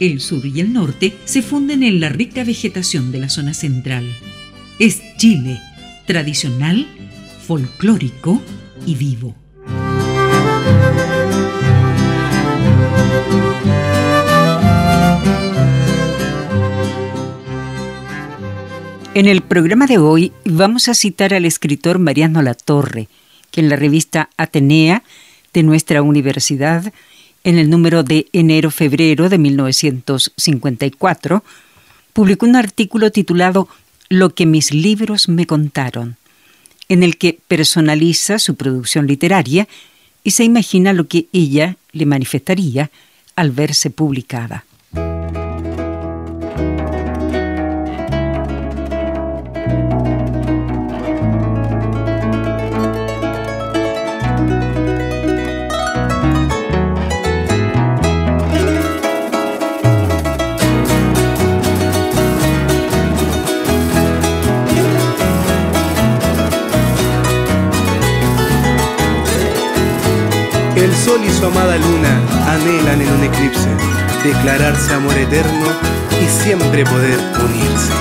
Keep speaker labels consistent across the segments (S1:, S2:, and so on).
S1: El sur y el norte se funden en la rica vegetación de la zona central. Es Chile, tradicional, folclórico y vivo. En el programa de hoy vamos a citar al escritor Mariano Latorre, que en la revista Atenea de nuestra universidad, en el número de enero-febrero de 1954, publicó un artículo titulado Lo que mis libros me contaron, en el que personaliza su producción literaria y se imagina lo que ella le manifestaría al verse publicada.
S2: El sol y su amada luna anhelan en un eclipse declararse amor eterno y siempre poder unirse.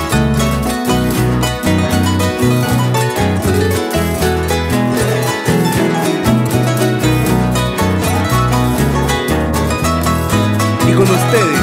S2: Y con ustedes,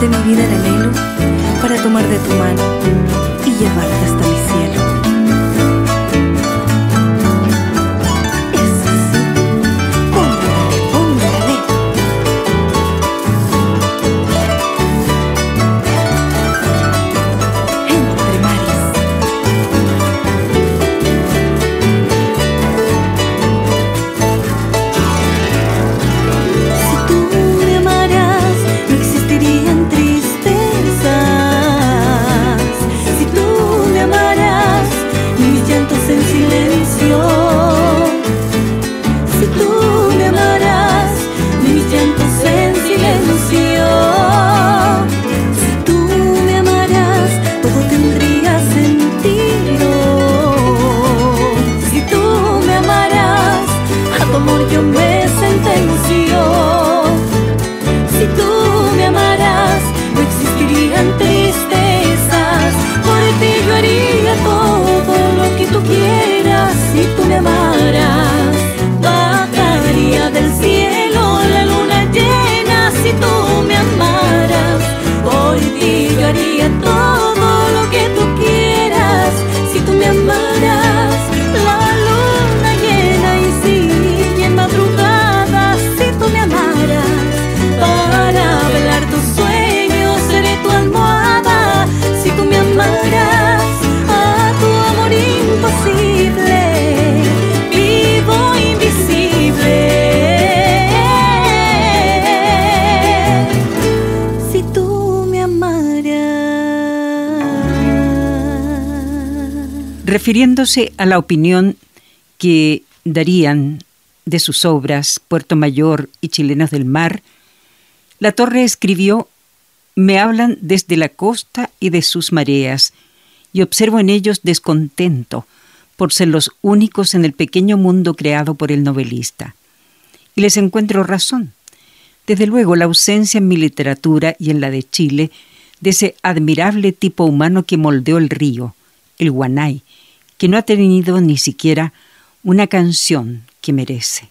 S3: de mi vida el anhelo para tomar de tu mano y llevarte hasta mi cielo.
S1: Refiriéndose a la opinión que darían de sus obras Puerto Mayor y Chilenos del Mar, La Torre escribió Me hablan desde la costa y de sus mareas, y observo en ellos descontento por ser los únicos en el pequeño mundo creado por el novelista. Y les encuentro razón. Desde luego, la ausencia en mi literatura y en la de Chile de ese admirable tipo humano que moldeó el río, el Guanay, que no ha tenido ni siquiera una canción que merece.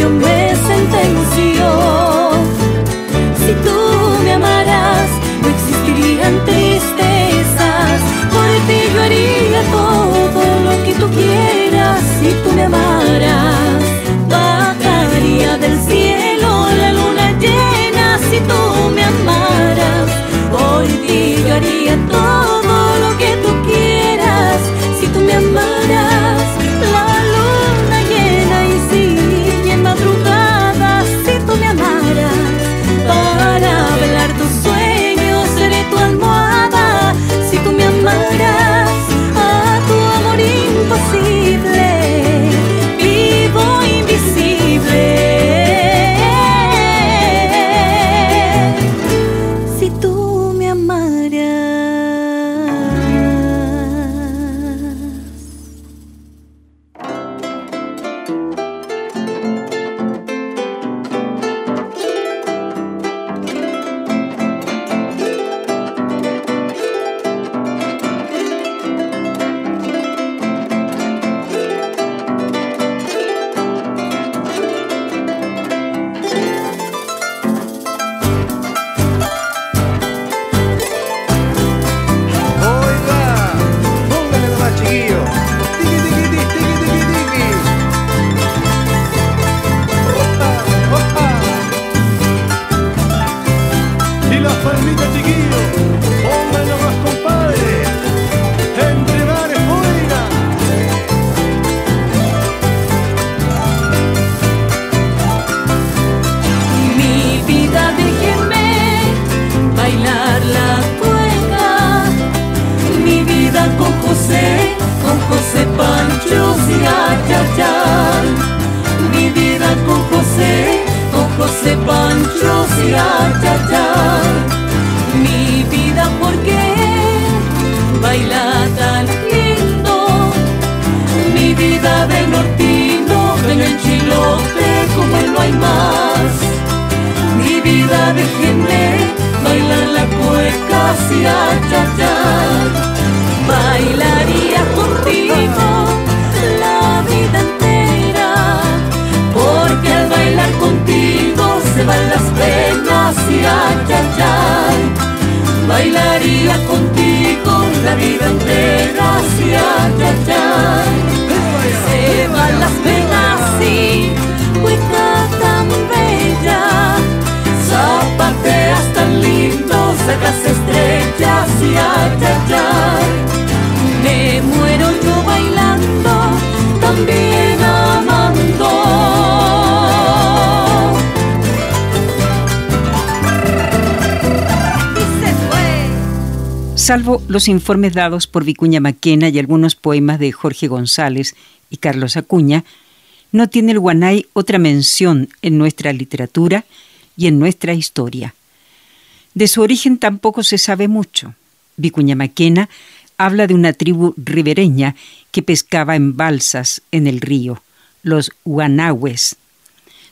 S3: yo me senté en Si tú me amaras, no existirían tristezas. Por ti yo haría todo lo que tú quieras si tú me amaras. Bajaría del cielo la luna llena si tú me amaras. Por ti yo haría todo. Bailaría contigo la vida entera, porque al bailar contigo se van las penas y achachar. Bailaría contigo la vida entera, y cruzar las estrellas y. Me muero yo bailando, también amando.
S1: Salvo los informes dados por Vicuña Maquena y algunos poemas de Jorge González y Carlos Acuña, no tiene el guanay otra mención en nuestra literatura y en nuestra historia. De su origen tampoco se sabe mucho. Vicuña Maquena habla de una tribu ribereña que pescaba en balsas en el río, los guanahues.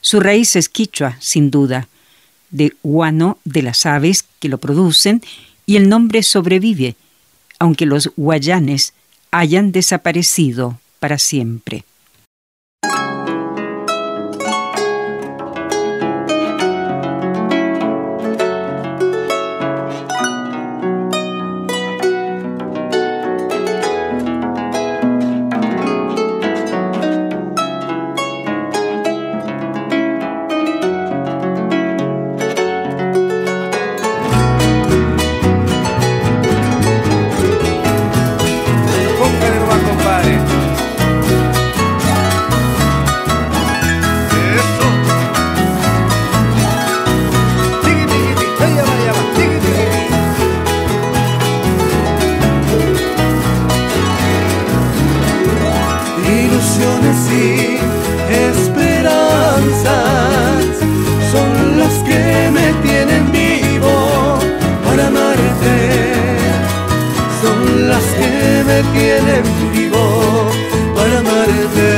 S1: Su raíz es quichua, sin duda, de guano de las aves que lo producen, y el nombre sobrevive, aunque los guayanes hayan desaparecido para siempre.
S2: tienen vigor para amarte.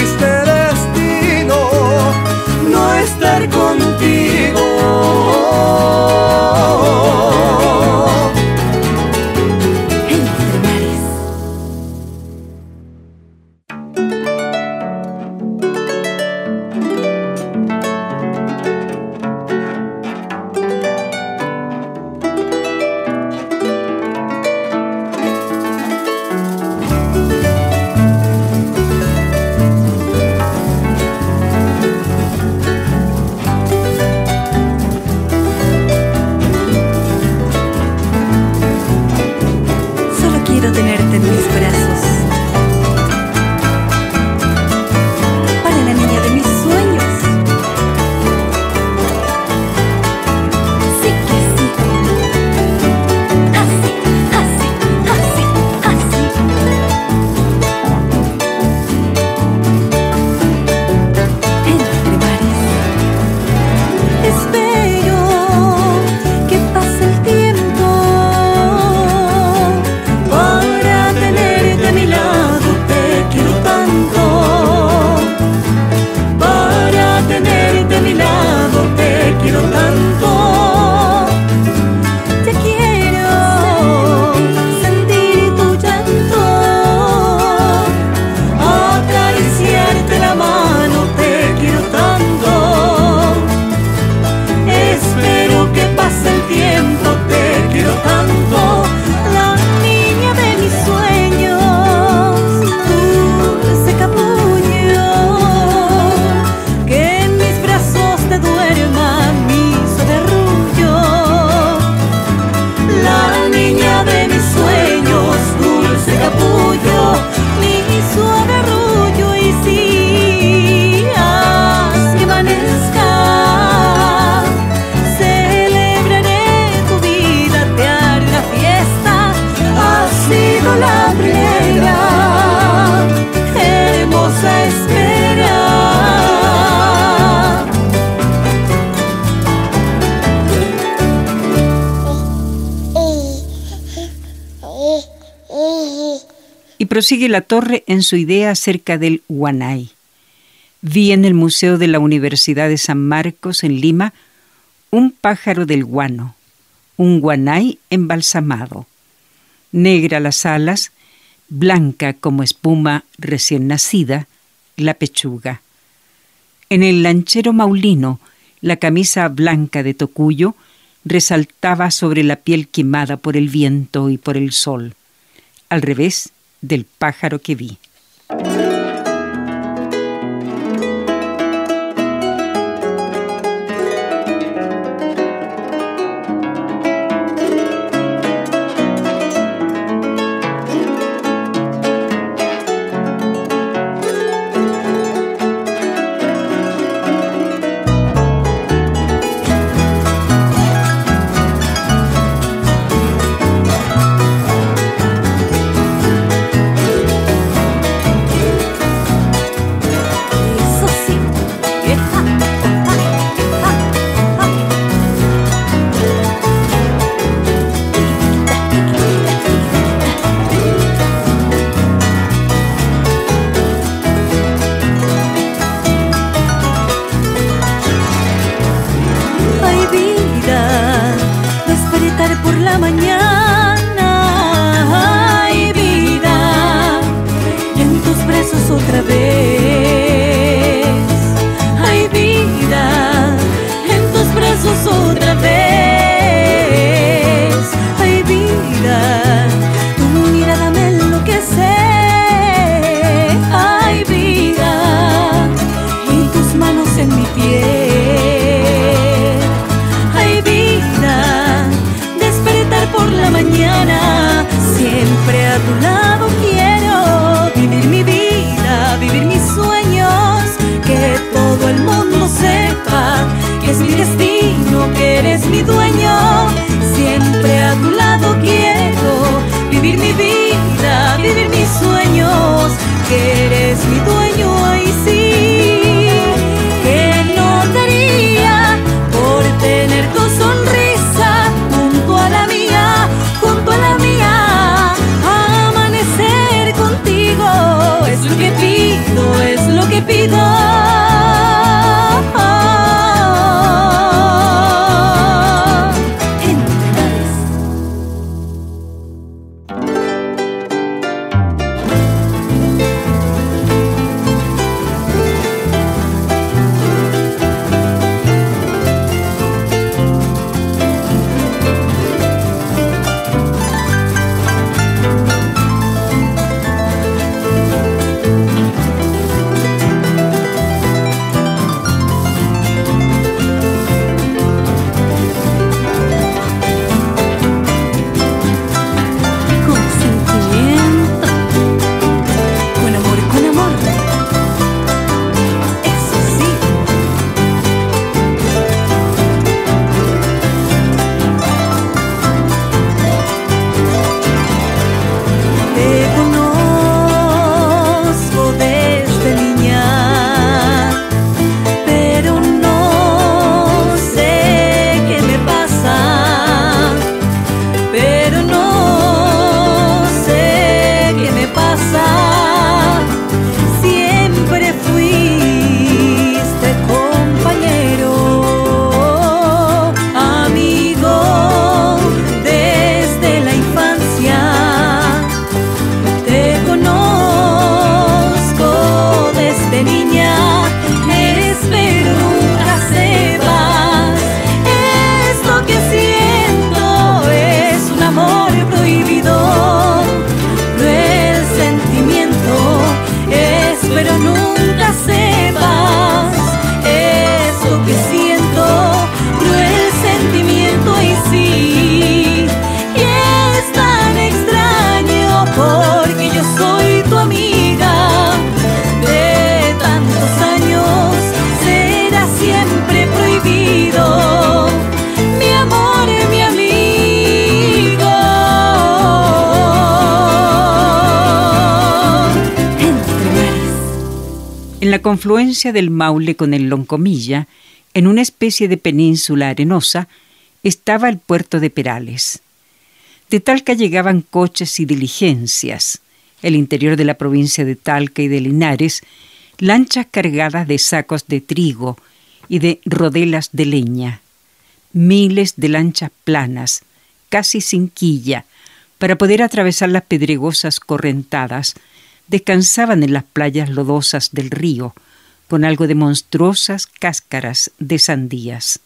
S3: tenerte en mis
S1: prosigue la torre en su idea acerca del Huanay. Vi en el Museo de la Universidad de San Marcos, en Lima, un pájaro del guano, un guanay embalsamado, negra las alas, blanca como espuma recién nacida, la pechuga. En el lanchero maulino, la camisa blanca de tocuyo resaltaba sobre la piel quemada por el viento y por el sol, al revés del pájaro que vi. Confluencia del Maule con el Loncomilla, en una especie de península arenosa, estaba el puerto de Perales. De Talca llegaban coches y diligencias. El interior de la provincia de Talca y de Linares, lanchas cargadas de sacos de trigo y de rodelas de leña. miles de lanchas planas, casi sin quilla, para poder atravesar las pedregosas correntadas, descansaban en las playas lodosas del río, con algo de monstruosas cáscaras de sandías.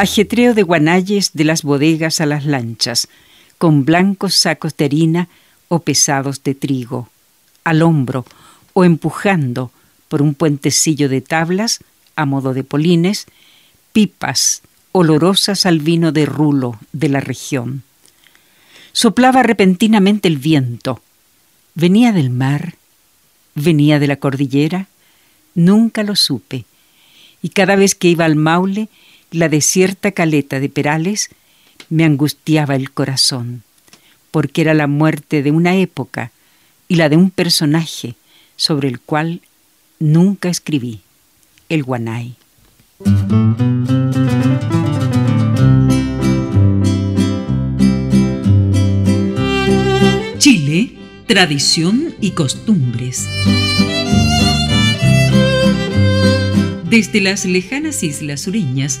S1: Ajetreo de guanayes de las bodegas a las lanchas, con blancos sacos de harina o pesados de trigo, al hombro o empujando por un puentecillo de tablas, a modo de polines, pipas olorosas al vino de rulo de la región. Soplaba repentinamente el viento. ¿Venía del mar? ¿Venía de la cordillera? Nunca lo supe. Y cada vez que iba al Maule la desierta caleta de Perales me angustiaba el corazón, porque era la muerte de una época y la de un personaje sobre el cual nunca escribí, el Guanay. Chile, tradición y costumbres. Desde las lejanas islas sureñas,